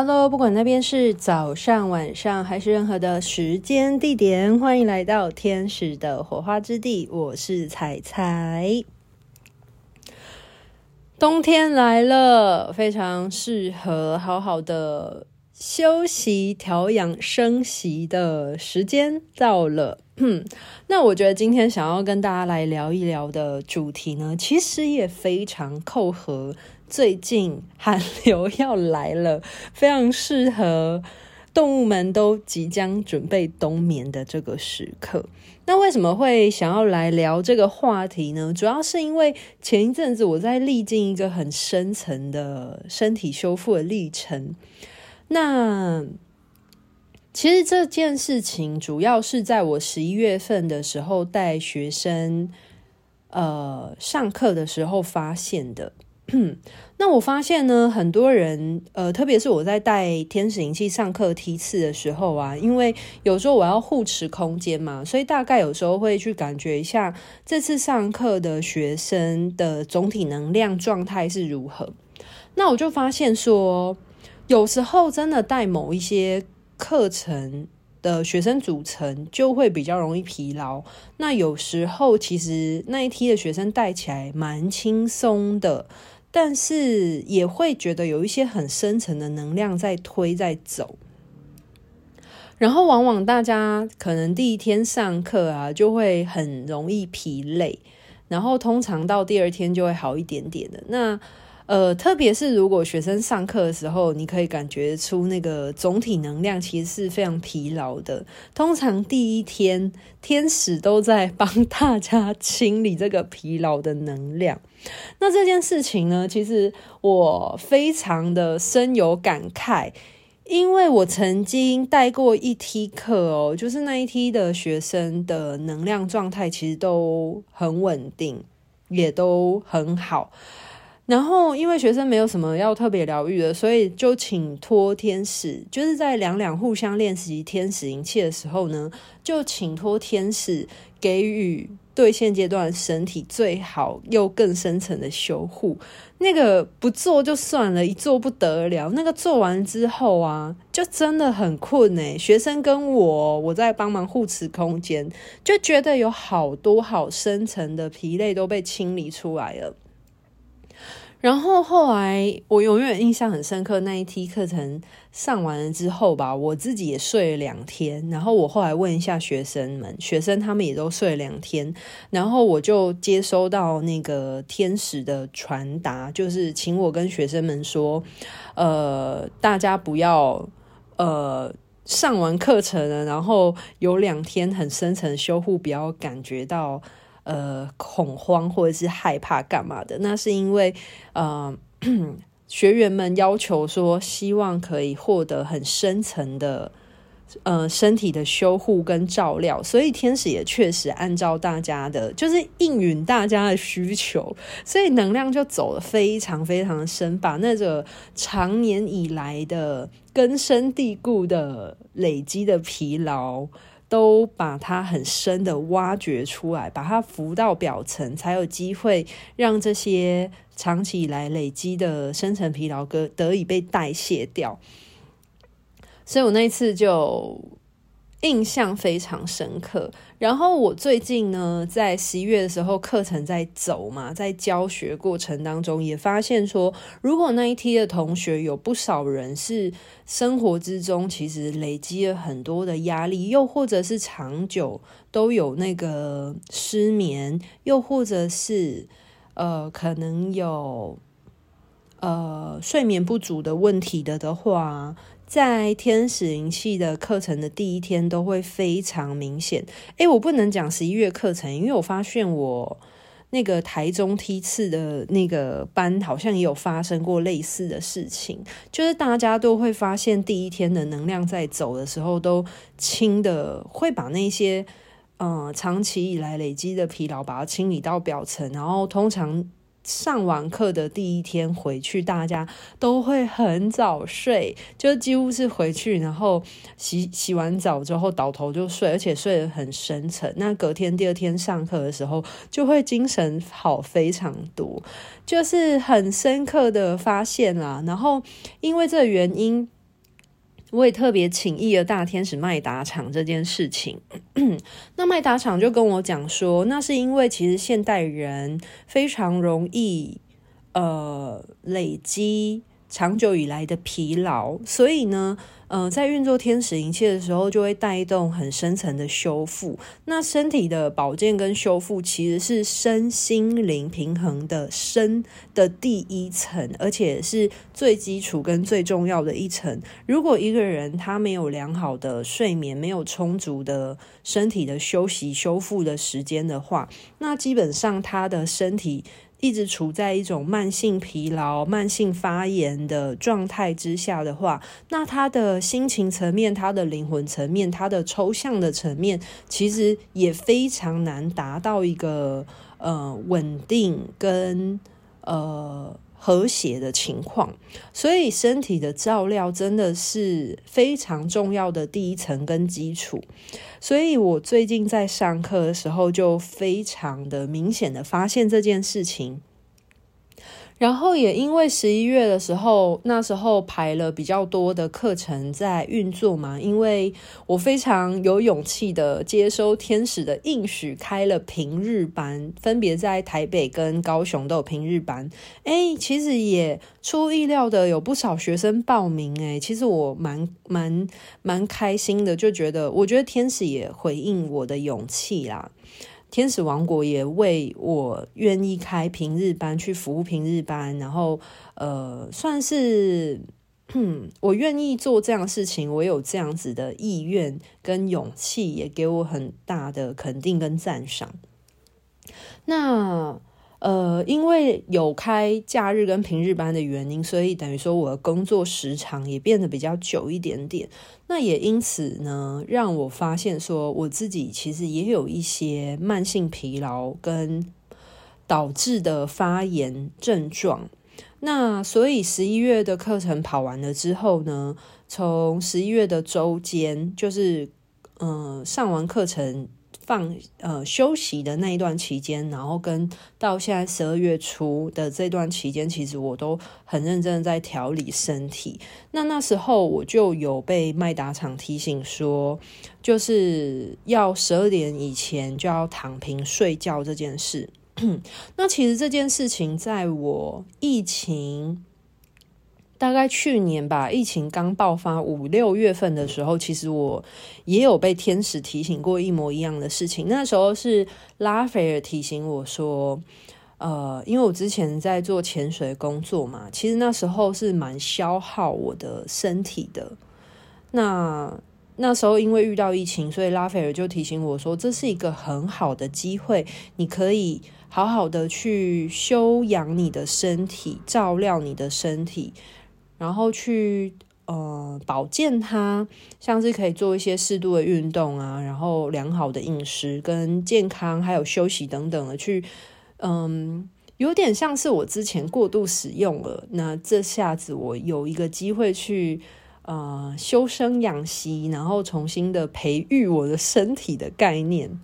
Hello，不管那边是早上、晚上还是任何的时间地点，欢迎来到天使的火花之地。我是彩彩。冬天来了，非常适合好好的休息、调养生息的时间到了。那我觉得今天想要跟大家来聊一聊的主题呢，其实也非常扣合。最近寒流要来了，非常适合动物们都即将准备冬眠的这个时刻。那为什么会想要来聊这个话题呢？主要是因为前一阵子我在历经一个很深层的身体修复的历程。那其实这件事情主要是在我十一月份的时候带学生呃上课的时候发现的。那我发现呢，很多人，呃，特别是我在带天使灵气上课梯次的时候啊，因为有时候我要护持空间嘛，所以大概有时候会去感觉一下这次上课的学生的总体能量状态是如何。那我就发现说，有时候真的带某一些课程的学生组成就会比较容易疲劳。那有时候其实那一梯的学生带起来蛮轻松的。但是也会觉得有一些很深层的能量在推在走，然后往往大家可能第一天上课啊，就会很容易疲累，然后通常到第二天就会好一点点的。那呃，特别是如果学生上课的时候，你可以感觉出那个总体能量其实是非常疲劳的。通常第一天天使都在帮 大家清理这个疲劳的能量。那这件事情呢，其实我非常的深有感慨，因为我曾经带过一梯课哦，就是那一梯的学生的能量状态其实都很稳定，也都很好。然后，因为学生没有什么要特别疗愈的，所以就请托天使，就是在两两互相练习天使灵气的时候呢，就请托天使给予对现阶段身体最好又更深层的修护。那个不做就算了，一做不得了。那个做完之后啊，就真的很困欸。学生跟我，我在帮忙护持空间，就觉得有好多好深层的疲累都被清理出来了。然后后来，我永远印象很深刻，那一梯课程上完了之后吧，我自己也睡了两天。然后我后来问一下学生们，学生他们也都睡了两天。然后我就接收到那个天使的传达，就是请我跟学生们说，呃，大家不要呃上完课程了，然后有两天很深层修护，不要感觉到。呃，恐慌或者是害怕干嘛的？那是因为，呃，学员们要求说，希望可以获得很深层的，呃，身体的修护跟照料，所以天使也确实按照大家的，就是应允大家的需求，所以能量就走得非常非常深，把那个长年以来的根深蒂固的累积的疲劳。都把它很深的挖掘出来，把它浮到表层，才有机会让这些长期以来累积的深层疲劳得得以被代谢掉。所以我那一次就。印象非常深刻。然后我最近呢，在十一月的时候，课程在走嘛，在教学过程当中，也发现说，如果那一梯的同学有不少人是生活之中其实累积了很多的压力，又或者是长久都有那个失眠，又或者是呃可能有呃睡眠不足的问题的的话。在天使灵气的课程的第一天都会非常明显。诶，我不能讲十一月课程，因为我发现我那个台中梯次的那个班好像也有发生过类似的事情，就是大家都会发现第一天的能量在走的时候都轻的，会把那些嗯长期以来累积的疲劳把它清理到表层，然后通常。上完课的第一天回去，大家都会很早睡，就几乎是回去，然后洗洗完澡之后倒头就睡，而且睡得很深沉。那隔天第二天上课的时候，就会精神好非常多，就是很深刻的发现啦。然后因为这个原因，我也特别请意了大天使麦达场这件事情。那麦达场就跟我讲说，那是因为其实现代人非常容易呃累积长久以来的疲劳，所以呢。呃，在运作天使灵气的时候，就会带动很深层的修复。那身体的保健跟修复，其实是身心灵平衡的身的第一层，而且是最基础跟最重要的一层。如果一个人他没有良好的睡眠，没有充足的身体的休息修复的时间的话，那基本上他的身体。一直处在一种慢性疲劳、慢性发炎的状态之下的话，那他的心情层面、他的灵魂层面、他的抽象的层面，其实也非常难达到一个呃稳定跟呃。和谐的情况，所以身体的照料真的是非常重要的第一层跟基础。所以我最近在上课的时候，就非常的明显的发现这件事情。然后也因为十一月的时候，那时候排了比较多的课程在运作嘛，因为我非常有勇气的接收天使的应许，开了平日班，分别在台北跟高雄都有平日班。哎，其实也出乎意料的有不少学生报名，哎，其实我蛮蛮蛮开心的，就觉得我觉得天使也回应我的勇气啦。天使王国也为我愿意开平日班去服务平日班，然后呃，算是我愿意做这样的事情，我有这样子的意愿跟勇气，也给我很大的肯定跟赞赏。那。呃，因为有开假日跟平日班的原因，所以等于说我的工作时长也变得比较久一点点。那也因此呢，让我发现说我自己其实也有一些慢性疲劳跟导致的发炎症状。那所以十一月的课程跑完了之后呢，从十一月的周间，就是嗯、呃，上完课程。放呃休息的那一段期间，然后跟到现在十二月初的这段期间，其实我都很认真的在调理身体。那那时候我就有被麦达厂提醒说，就是要十二点以前就要躺平睡觉这件事。那其实这件事情在我疫情。大概去年吧，疫情刚爆发五六月份的时候，其实我也有被天使提醒过一模一样的事情。那时候是拉斐尔提醒我说，呃，因为我之前在做潜水工作嘛，其实那时候是蛮消耗我的身体的。那那时候因为遇到疫情，所以拉斐尔就提醒我说，这是一个很好的机会，你可以好好的去休养你的身体，照料你的身体。然后去呃保健它，像是可以做一些适度的运动啊，然后良好的饮食跟健康，还有休息等等的去，嗯，有点像是我之前过度使用了，那这下子我有一个机会去呃修身养息，然后重新的培育我的身体的概念。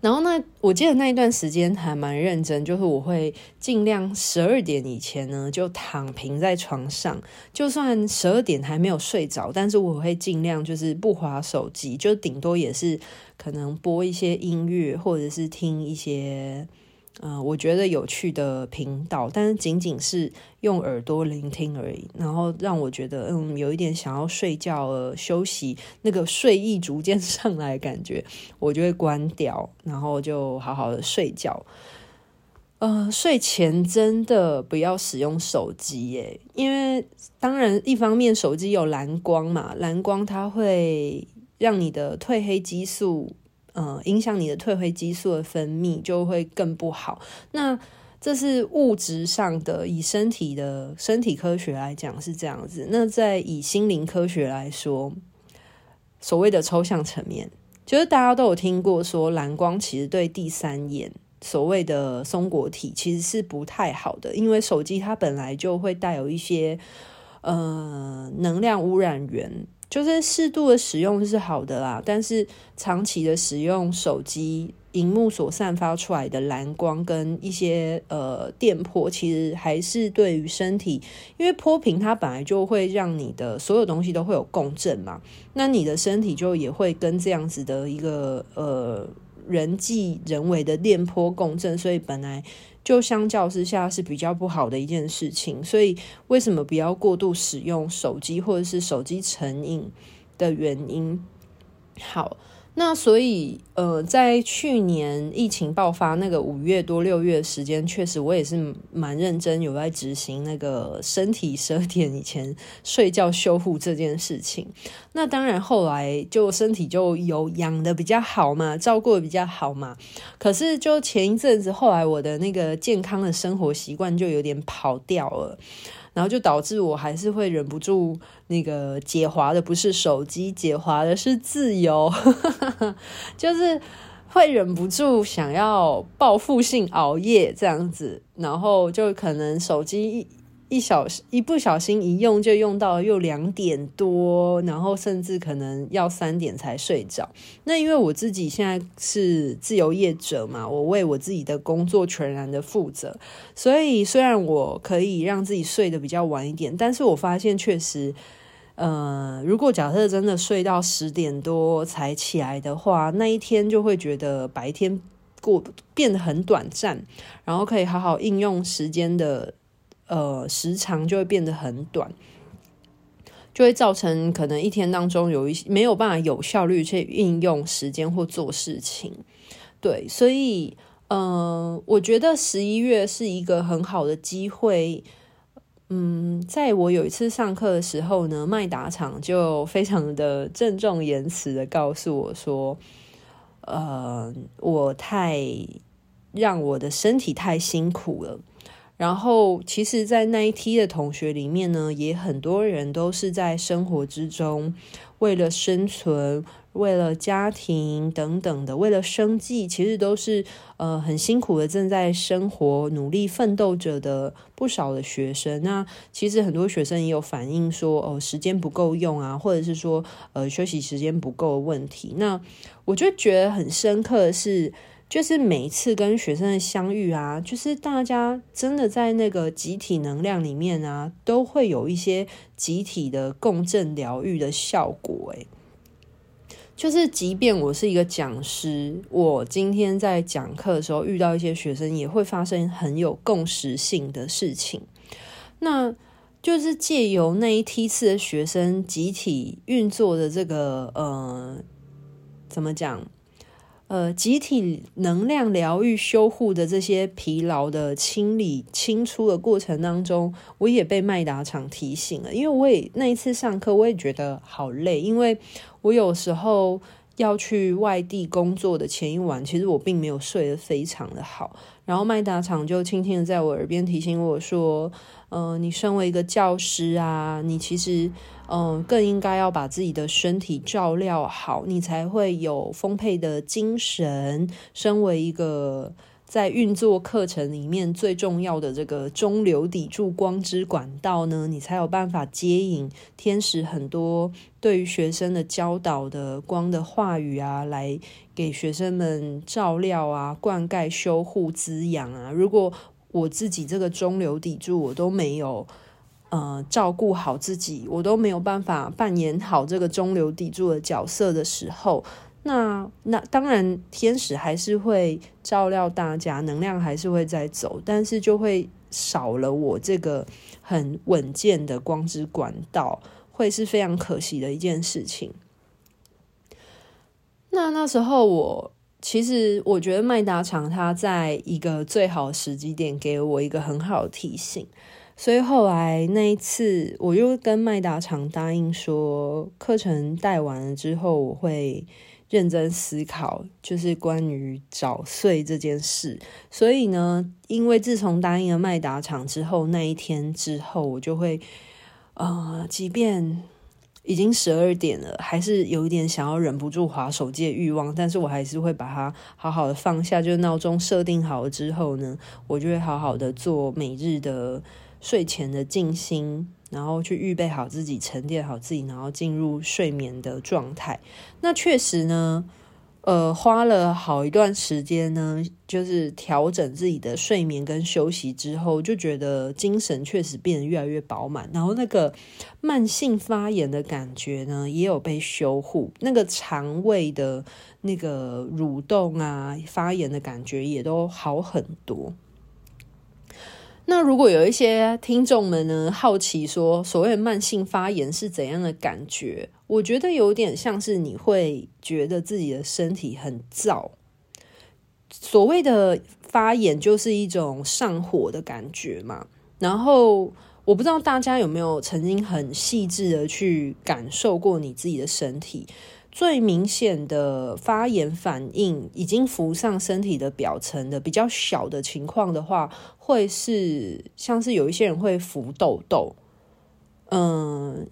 然后呢，我记得那一段时间还蛮认真，就是我会尽量十二点以前呢就躺平在床上，就算十二点还没有睡着，但是我会尽量就是不划手机，就顶多也是可能播一些音乐，或者是听一些。嗯、我觉得有趣的频道，但是仅仅是用耳朵聆听而已，然后让我觉得嗯，有一点想要睡觉呃休息，那个睡意逐渐 上来感觉，我就会关掉，然后就好好的睡觉。呃，睡前真的不要使用手机耶，因为当然一方面手机有蓝光嘛，蓝光它会让你的褪黑激素。嗯，影响你的褪黑激素的分泌就会更不好。那这是物质上的，以身体的身体科学来讲是这样子。那在以心灵科学来说，所谓的抽象层面，就是大家都有听过说，蓝光其实对第三眼所谓的松果体其实是不太好的，因为手机它本来就会带有一些呃能量污染源。就是适度的使用是好的啦，但是长期的使用手机荧幕所散发出来的蓝光跟一些呃电波，其实还是对于身体，因为波频它本来就会让你的所有东西都会有共振嘛，那你的身体就也会跟这样子的一个呃人际人为的电波共振，所以本来。就相较之下是比较不好的一件事情，所以为什么不要过度使用手机或者是手机成瘾的原因？好。那所以，呃，在去年疫情爆发那个五月多六月时间，确实我也是蛮认真有在执行那个身体十二点以前睡觉修复这件事情。那当然后来就身体就有养的比较好嘛，照顾的比较好嘛。可是就前一阵子，后来我的那个健康的生活习惯就有点跑掉了。然后就导致我还是会忍不住那个解滑的不是手机，解滑的是自由，就是会忍不住想要报复性熬夜这样子，然后就可能手机。一小一不小心一用就用到又两点多，然后甚至可能要三点才睡着。那因为我自己现在是自由业者嘛，我为我自己的工作全然的负责，所以虽然我可以让自己睡得比较晚一点，但是我发现确实，呃，如果假设真的睡到十点多才起来的话，那一天就会觉得白天过变得很短暂，然后可以好好应用时间的。呃，时长就会变得很短，就会造成可能一天当中有一些没有办法有效率去运用时间或做事情。对，所以，嗯、呃，我觉得十一月是一个很好的机会。嗯，在我有一次上课的时候呢，麦达厂就非常的郑重言辞的告诉我说，呃，我太让我的身体太辛苦了。然后，其实，在那一梯的同学里面呢，也很多人都是在生活之中，为了生存、为了家庭等等的，为了生计，其实都是呃很辛苦的，正在生活、努力奋斗着的不少的学生。那其实很多学生也有反映说，哦，时间不够用啊，或者是说，呃，休息时间不够的问题。那我就觉得很深刻的是。就是每一次跟学生的相遇啊，就是大家真的在那个集体能量里面啊，都会有一些集体的共振疗愈的效果。诶，就是即便我是一个讲师，我今天在讲课的时候遇到一些学生，也会发生很有共识性的事情。那就是借由那一梯次的学生集体运作的这个呃，怎么讲？呃，集体能量疗愈修护的这些疲劳的清理清出的过程当中，我也被麦达场提醒了。因为我也那一次上课，我也觉得好累，因为我有时候要去外地工作的前一晚，其实我并没有睡得非常的好。然后麦达厂就轻轻的在我耳边提醒我说：“、呃，你身为一个教师啊，你其实。”嗯，更应该要把自己的身体照料好，你才会有丰沛的精神。身为一个在运作课程里面最重要的这个中流砥柱光之管道呢，你才有办法接引天使很多对于学生的教导的光的话语啊，来给学生们照料啊、灌溉、修护、滋养啊。如果我自己这个中流砥柱我都没有。呃，照顾好自己，我都没有办法扮演好这个中流砥柱的角色的时候，那那当然天使还是会照料大家，能量还是会在走，但是就会少了我这个很稳健的光之管道，会是非常可惜的一件事情。那那时候我其实我觉得麦达厂他在一个最好的时机点给我一个很好的提醒。所以后来那一次，我又跟麦达厂答应说，课程带完了之后，我会认真思考，就是关于早睡这件事。所以呢，因为自从答应了麦达厂之后，那一天之后，我就会，呃，即便已经十二点了，还是有一点想要忍不住滑手机的欲望，但是我还是会把它好好的放下。就闹钟设定好了之后呢，我就会好好的做每日的。睡前的静心，然后去预备好自己，沉淀好自己，然后进入睡眠的状态。那确实呢。呃，花了好一段时间呢，就是调整自己的睡眠跟休息之后，就觉得精神确实变得越来越饱满，然后那个慢性发炎的感觉呢，也有被修护，那个肠胃的那个蠕动啊，发炎的感觉也都好很多。那如果有一些听众们呢，好奇说，所谓慢性发炎是怎样的感觉？我觉得有点像是你会觉得自己的身体很燥。所谓的发炎就是一种上火的感觉嘛。然后我不知道大家有没有曾经很细致的去感受过你自己的身体。最明显的发炎反应已经浮上身体的表层的比较小的情况的话，会是像是有一些人会浮痘痘，嗯，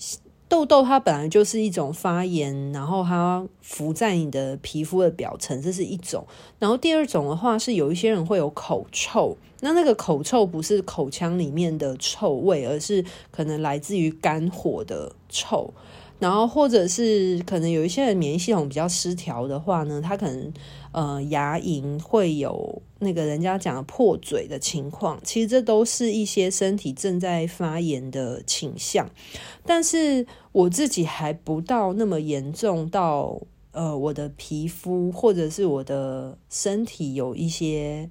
痘痘它本来就是一种发炎，然后它浮在你的皮肤的表层，这是一种。然后第二种的话是有一些人会有口臭，那那个口臭不是口腔里面的臭味，而是可能来自于肝火的臭。然后，或者是可能有一些人免疫系统比较失调的话呢，他可能呃牙龈会有那个人家讲的破嘴的情况。其实这都是一些身体正在发炎的倾向，但是我自己还不到那么严重到呃我的皮肤或者是我的身体有一些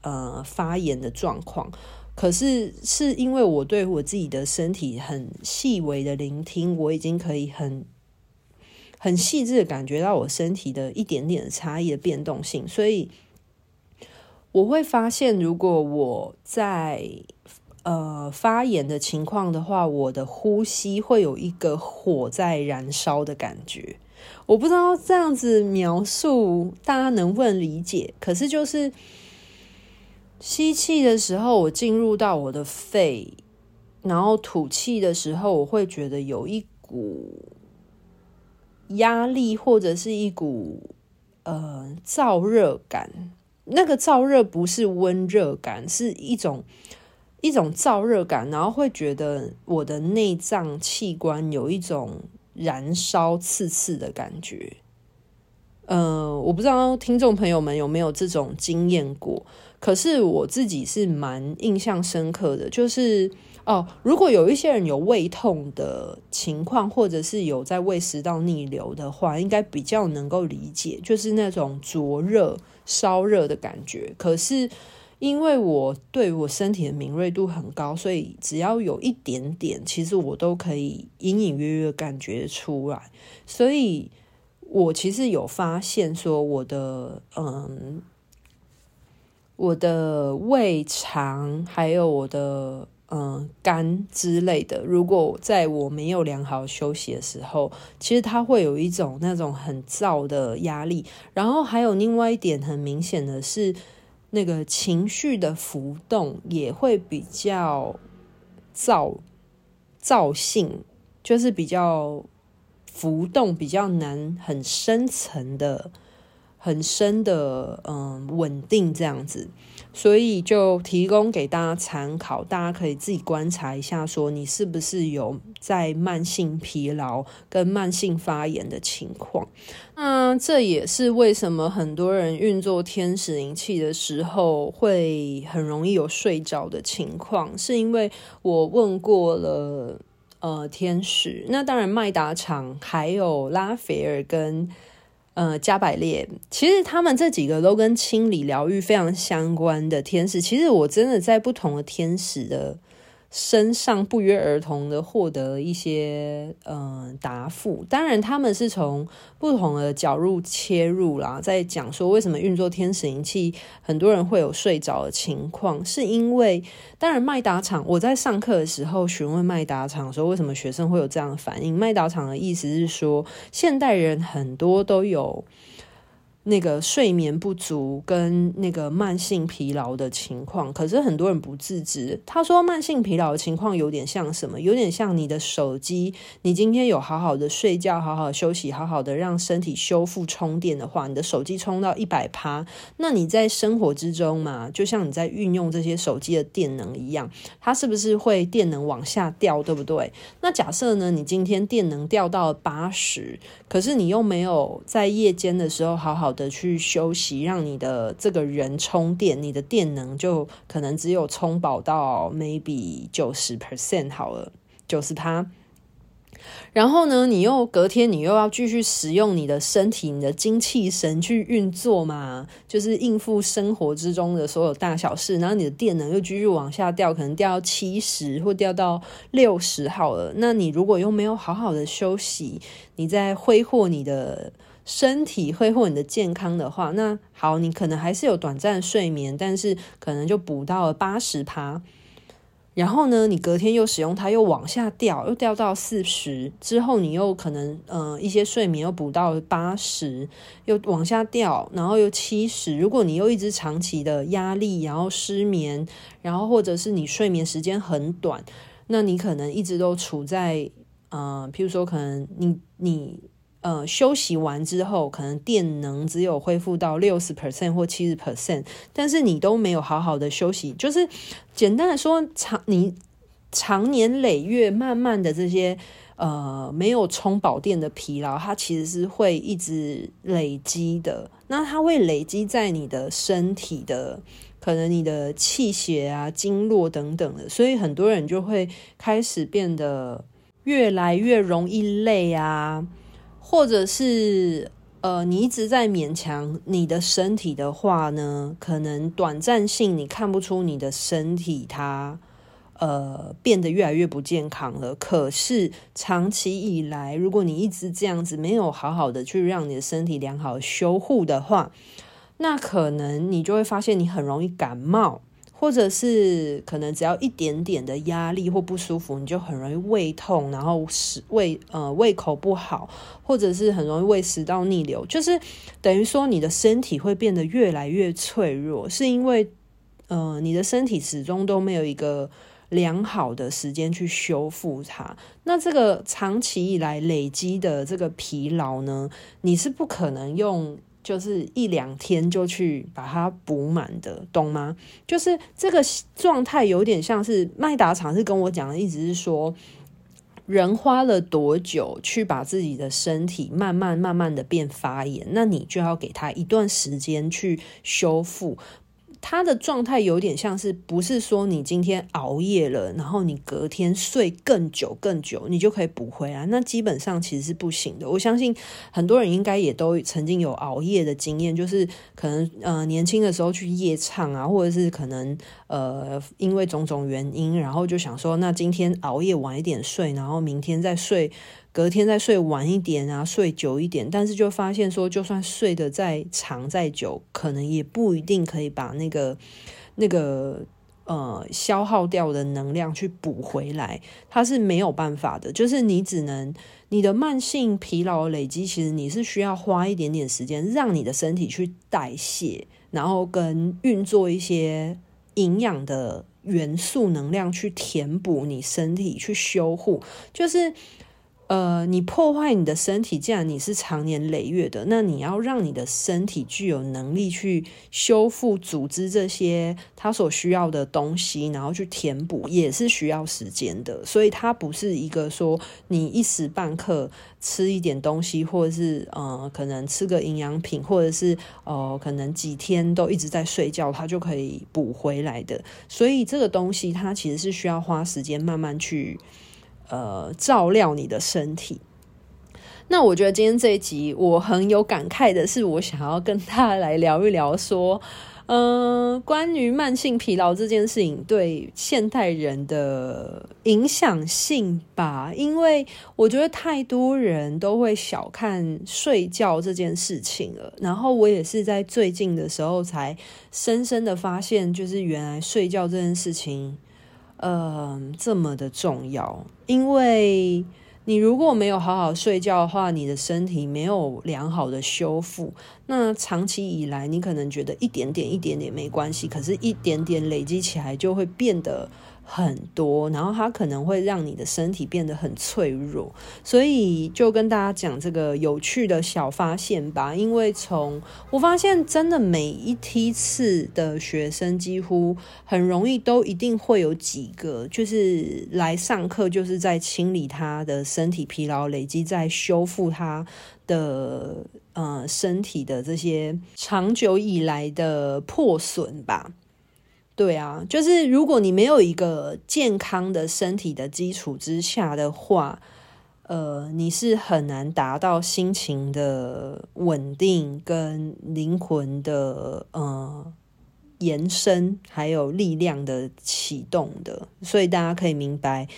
呃发炎的状况。可是，是因为我对我自己的身体很细微的聆听，我已经可以很很细致的感觉到我身体的一点点的差异的变动性，所以我会发现，如果我在呃发炎的情况的话，我的呼吸会有一个火在燃烧的感觉。我不知道这样子描述大家能不能理解，可是就是。吸气的时候，我进入到我的肺，然后吐气的时候，我会觉得有一股压力，或者是一股呃燥热感。那个燥热不是温热感，是一种一种燥热感，然后会觉得我的内脏器官有一种燃烧刺刺的感觉。呃，我不知道听众朋友们有没有这种经验过。可是我自己是蛮印象深刻的，就是哦，如果有一些人有胃痛的情况，或者是有在胃食道逆流的话，应该比较能够理解，就是那种灼热、烧热的感觉。可是因为我对我身体的敏锐度很高，所以只要有一点点，其实我都可以隐隐约约感觉出来。所以我其实有发现说，我的嗯。我的胃肠还有我的嗯肝之类的，如果在我没有良好休息的时候，其实它会有一种那种很燥的压力。然后还有另外一点很明显的是，那个情绪的浮动也会比较燥燥性，就是比较浮动比较难很深层的。很深的嗯稳定这样子，所以就提供给大家参考，大家可以自己观察一下，说你是不是有在慢性疲劳跟慢性发炎的情况。那这也是为什么很多人运作天使灵气的时候会很容易有睡着的情况，是因为我问过了呃天使，那当然麦达场还有拉斐尔跟。呃，加百列，其实他们这几个都跟清理疗愈非常相关的天使。其实我真的在不同的天使的身上不约而同的获得一些嗯、答复，当然他们是从不同的角度切入啦，在讲说为什么运作天使灵气，很多人会有睡着的情况，是因为当然麦达场，我在上课的时候询问麦达场说为什么学生会有这样的反应，麦达场的意思是说现代人很多都有那个睡眠不足跟那个慢性疲劳的情况，可是很多人不自知。他说慢性疲劳的情况有点像什么？有点像你的手机，你今天有好好的睡觉，好好休息，好好的让身体修复充电的话，你的手机充到一百趴，那你在生活之中嘛，就像你在运用这些手机的电能一样，它是不是会电能往下掉，对不对？那假设呢，你今天电能掉到八十，可是你又没有在夜间的时候好好的去休息，让你的这个人充电，你的电能就可能只有充饱到 maybe 九十 percent 好了，九十趴。然后呢，你又隔天你又要继续使用你的身体、你的精气神去运作嘛，就是应付生活之中的所有大小事。然后你的电能又继续往下掉，可能掉到七十或掉到六十好了。那你如果又没有好好的休息，你在挥霍你的。身体挥霍你的健康的话，那好，你可能还是有短暂睡眠，但是可能就补到了八十趴。然后呢，你隔天又使用它，又往下掉，又掉到四十。之后你又可能，呃，一些睡眠又补到八十，又往下掉，然后又七十。如果你又一直长期的压力，然后失眠，然后或者是你睡眠时间很短，那你可能一直都处在，呃，譬如说，可能你你。呃，休息完之后，可能电能只有恢复到六十 percent 或七十 percent，但是你都没有好好的休息，就是简单的说，长你长年累月慢慢的这些呃没有充饱电的疲劳，它其实是会一直累积的。那它会累积在你的身体的，可能你的气血啊、经络等等的，所以很多人就会开始变得越来越容易累啊。或者是呃，你一直在勉强你的身体的话呢，可能短暂性你看不出你的身体它呃变得越来越不健康了。可是长期以来，如果你一直这样子没有好好的去让你的身体良好修护的话，那可能你就会发现你很容易感冒。或者是可能只要一点点的压力或不舒服，你就很容易胃痛，然后食胃呃胃口不好，或者是很容易胃食道逆流，就是等于说你的身体会变得越来越脆弱，是因为呃你的身体始终都没有一个良好的时间去修复它。那这个长期以来累积的这个疲劳呢，你是不可能用。就是一两天就去把它补满的，懂吗？就是这个状态有点像是麦达厂是跟我讲的，一直是说，人花了多久去把自己的身体慢慢慢慢的变发炎，那你就要给他一段时间去修复。他的状态有点像是，不是说你今天熬夜了，然后你隔天睡更久更久，你就可以补回来。那基本上其实是不行的。我相信很多人应该也都曾经有熬夜的经验，就是可能呃年轻的时候去夜唱啊，或者是可能呃因为种种原因，然后就想说，那今天熬夜晚一点睡，然后明天再睡。隔天再睡晚一点啊，睡久一点，但是就发现说，就算睡得再长再久，可能也不一定可以把那个那个呃消耗掉的能量去补回来，它是没有办法的。就是你只能你的慢性疲劳累积，其实你是需要花一点点时间，让你的身体去代谢，然后跟运作一些营养的元素能量去填补你身体去修护，就是。呃，你破坏你的身体，既然你是长年累月的，那你要让你的身体具有能力去修复、组织这些它所需要的东西，然后去填补，也是需要时间的。所以它不是一个说你一时半刻吃一点东西，或者是呃，可能吃个营养品，或者是呃，可能几天都一直在睡觉，它就可以补回来的。所以这个东西它其实是需要花时间慢慢去。呃，照料你的身体。那我觉得今天这一集我很有感慨的是，我想要跟大家来聊一聊，说，嗯、呃，关于慢性疲劳这件事情对现代人的影响性吧。因为我觉得太多人都会小看睡觉这件事情了。然后我也是在最近的时候才深深的发现，就是原来睡觉这件事情。嗯、呃，这么的重要，因为你如果没有好好睡觉的话，你的身体没有良好的修复，那长期以来，你可能觉得一点点、一点点没关系，可是一点点累积起来就会变得。很多，然后它可能会让你的身体变得很脆弱，所以就跟大家讲这个有趣的小发现吧。因为从我发现，真的每一梯次的学生几乎很容易都一定会有几个，就是来上课就是在清理他的身体疲劳累积，在修复他的呃身体的这些长久以来的破损吧。对啊，就是如果你没有一个健康的身体的基础之下的话，呃，你是很难达到心情的稳定跟灵魂的呃延伸，还有力量的启动的。所以大家可以明白，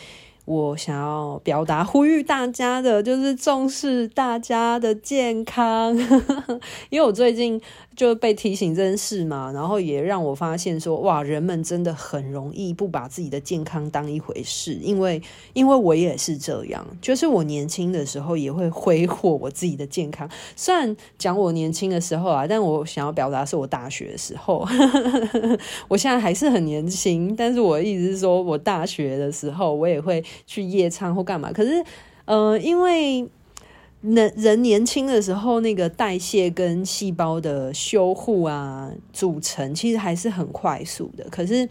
我想要表达、呼吁大家的，就是重视大家的健康，因为我最近。就被提醒这件事嘛，然后也让我发现说，哇，人们真的很容易不把自己的健康当一回事，因为因为我也是这样，就是我年轻的时候也会挥霍我自己的健康。虽然讲我年轻的时候啊，但我想要表达是我大学的时候，我现在还是很年轻，但是我的意思是说我大学的时候，我也会去夜餐或干嘛。可是，呃，因为。人人年轻的时候，那个代谢跟细胞的修护啊、组成，其实还是很快速的。可是，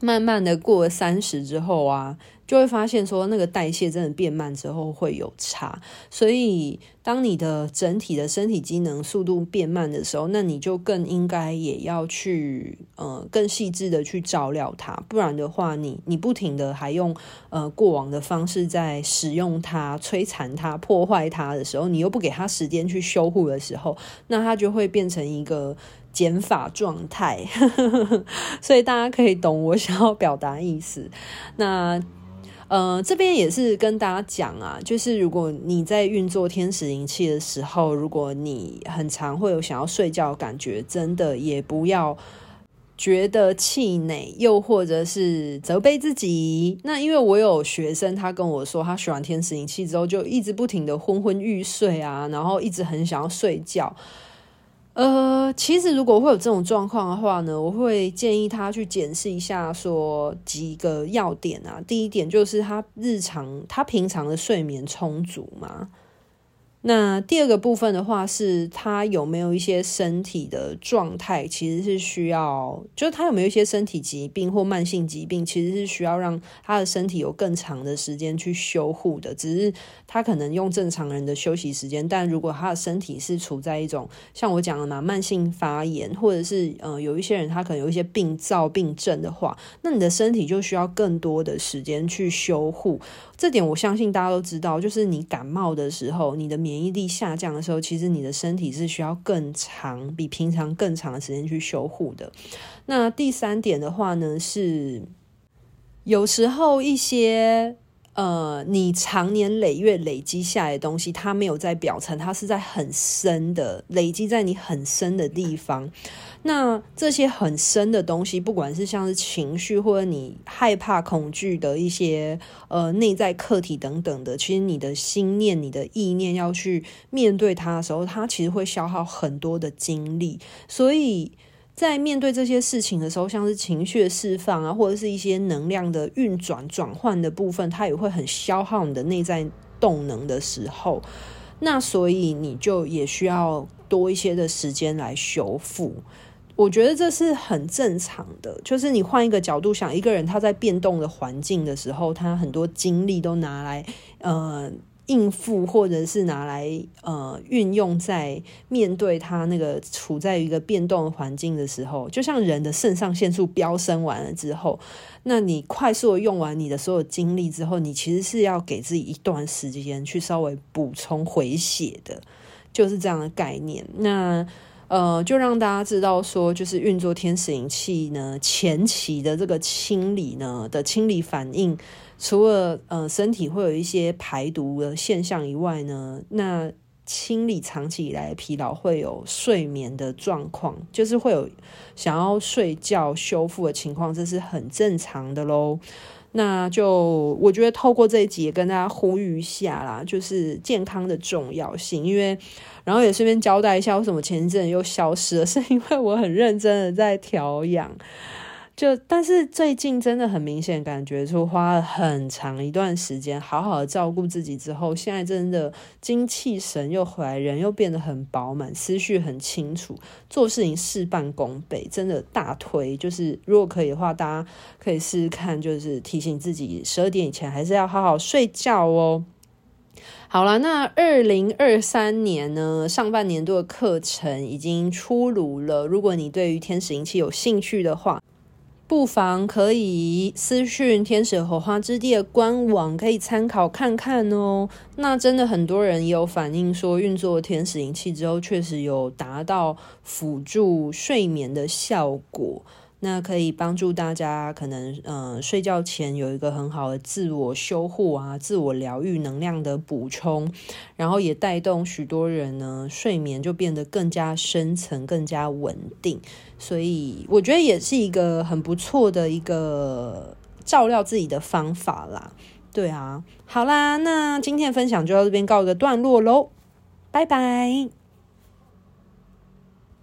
慢慢的过了三十之后啊。就会发现说，那个代谢真的变慢之后会有差，所以当你的整体的身体机能速度变慢的时候，那你就更应该也要去呃更细致的去照料它，不然的话你，你你不停的还用呃过往的方式在使用它、摧残它、破坏它的时候，你又不给它时间去修护的时候，那它就会变成一个减法状态。所以大家可以懂我想要表达意思，那。呃，这边也是跟大家讲啊，就是如果你在运作天使灵气的时候，如果你很常会有想要睡觉感觉，真的也不要觉得气馁，又或者是责备自己。那因为我有学生，他跟我说，他学完天使灵气之后，就一直不停的昏昏欲睡啊，然后一直很想要睡觉。呃，其实如果会有这种状况的话呢，我会建议他去检视一下，说几个要点啊。第一点就是他日常，他平常的睡眠充足吗？那第二个部分的话，是他有没有一些身体的状态，其实是需要，就是他有没有一些身体疾病或慢性疾病，其实是需要让他的身体有更长的时间去修护的。只是他可能用正常人的休息时间，但如果他的身体是处在一种像我讲的嘛，慢性发炎，或者是呃有一些人他可能有一些病灶病症的话，那你的身体就需要更多的时间去修护。这点我相信大家都知道，就是你感冒的时候，你的免疫力下降的时候，其实你的身体是需要更长、比平常更长的时间去修护的。那第三点的话呢，是有时候一些呃，你长年累月累积下来的东西，它没有在表层，它是在很深的累积在你很深的地方。那这些很深的东西，不管是像是情绪，或者你害怕、恐惧的一些呃内在课题等等的，其实你的心念、你的意念要去面对它的时候，它其实会消耗很多的精力。所以在面对这些事情的时候，像是情绪的释放啊，或者是一些能量的运转、转换的部分，它也会很消耗你的内在动能的时候，那所以你就也需要多一些的时间来修复。我觉得这是很正常的，就是你换一个角度想，一个人他在变动的环境的时候，他很多精力都拿来呃应付，或者是拿来呃运用在面对他那个处在一个变动的环境的时候，就像人的肾上腺素飙升完了之后，那你快速的用完你的所有精力之后，你其实是要给自己一段时间去稍微补充回血的，就是这样的概念。那。呃，就让大家知道说，就是运作天使引气呢，前期的这个清理呢的清理反应，除了呃身体会有一些排毒的现象以外呢，那清理长期以来疲劳会有睡眠的状况，就是会有想要睡觉修复的情况，这是很正常的喽。那就我觉得透过这一集跟大家呼吁一下啦，就是健康的重要性。因为，然后也顺便交代一下，为什么前一阵又消失了，是因为我很认真的在调养。就但是最近真的很明显感觉出花了很长一段时间好好的照顾自己之后，现在真的精气神又回来，人又变得很饱满，思绪很清楚，做事情事半功倍，真的大推。就是如果可以的话，大家可以试试看，就是提醒自己十二点以前还是要好好睡觉哦。好了，那二零二三年呢，上半年度的课程已经出炉了。如果你对于天使灵气有兴趣的话，不妨可以私讯天使火花之地的官网，可以参考看看哦。那真的很多人也有反映说，运作天使灵气之后，确实有达到辅助睡眠的效果。那可以帮助大家，可能嗯、呃、睡觉前有一个很好的自我修护啊、自我疗愈能量的补充，然后也带动许多人呢睡眠就变得更加深层、更加稳定。所以我觉得也是一个很不错的一个照料自己的方法啦。对啊，好啦，那今天的分享就到这边告一个段落喽，拜拜。